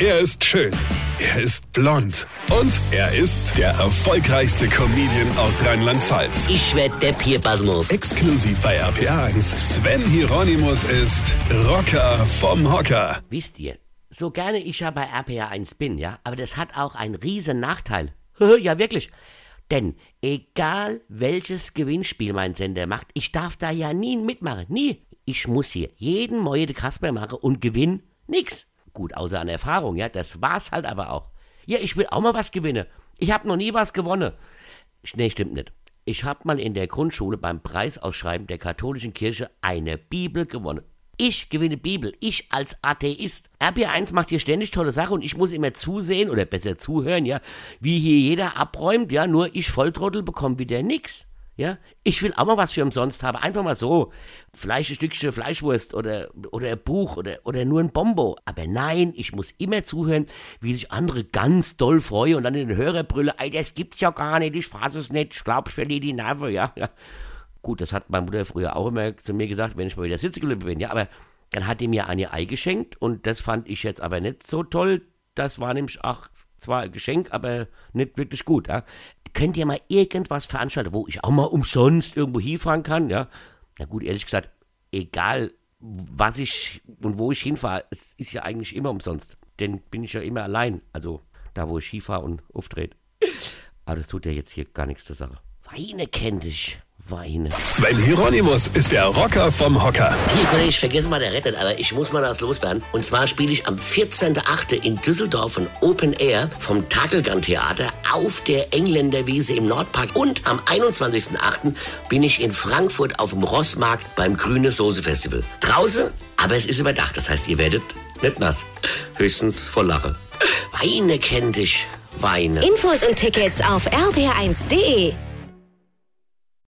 Er ist schön. Er ist blond. Und er ist der erfolgreichste Comedian aus Rheinland-Pfalz. Ich werd der Pierpasmus. Exklusiv bei RPA1. Sven Hieronymus ist Rocker vom Hocker. Wisst ihr, so gerne ich ja bei RPA 1 bin, ja, aber das hat auch einen riesen Nachteil. ja, wirklich. Denn egal welches Gewinnspiel mein Sender macht, ich darf da ja nie mitmachen. Nie. Ich muss hier jeden Moje de Kasper machen und gewinn nix. Gut, außer an Erfahrung, ja, das war's halt aber auch. Ja, ich will auch mal was gewinnen. Ich hab noch nie was gewonnen. Nee, stimmt nicht. Ich hab mal in der Grundschule beim Preisausschreiben der katholischen Kirche eine Bibel gewonnen. Ich gewinne Bibel, ich als Atheist. RP1 macht hier ständig tolle Sachen und ich muss immer zusehen oder besser zuhören, ja, wie hier jeder abräumt, ja, nur ich Volltrottel bekomme wieder nix. Ja, ich will auch mal was für umsonst haben, einfach mal so. Vielleicht ein Stückchen Fleischwurst oder, oder ein Buch oder, oder nur ein Bombo. Aber nein, ich muss immer zuhören, wie sich andere ganz doll freuen und dann in den Hörer brüllen, ey, das gibt's ja gar nicht, ich fass es nicht, ich glaub, ich verliere die Nerven, ja. ja. Gut, das hat meine Mutter früher auch immer zu mir gesagt, wenn ich mal wieder sitzen bin, ja, aber dann hat die mir eine Ei geschenkt und das fand ich jetzt aber nicht so toll. Das war nämlich auch zwar ein Geschenk, aber nicht wirklich gut. Ja. Könnt ihr mal irgendwas veranstalten, wo ich auch mal umsonst irgendwo hinfahren kann? Ja. Na gut, ehrlich gesagt, egal was ich und wo ich hinfahre, es ist ja eigentlich immer umsonst. Denn bin ich ja immer allein. Also da, wo ich hinfahre und auftrete. Aber das tut ja jetzt hier gar nichts zur Sache. Weine kennt ich. Weine. Sven Hieronymus ist der Rocker vom Hocker. Hier, Kollege, ich vergesse mal der Rettet, aber ich muss mal was loswerden. Und zwar spiele ich am 14.8. in Düsseldorf ein Open Air vom Takelgan Theater auf der Engländerwiese im Nordpark. Und am 21.8. bin ich in Frankfurt auf dem Rossmarkt beim Grüne Soße Festival. Draußen, aber es ist überdacht. Das heißt, ihr werdet nicht nass. Höchstens vor Lache. Weine kennt dich. Weine. Infos und Tickets auf rb1.de.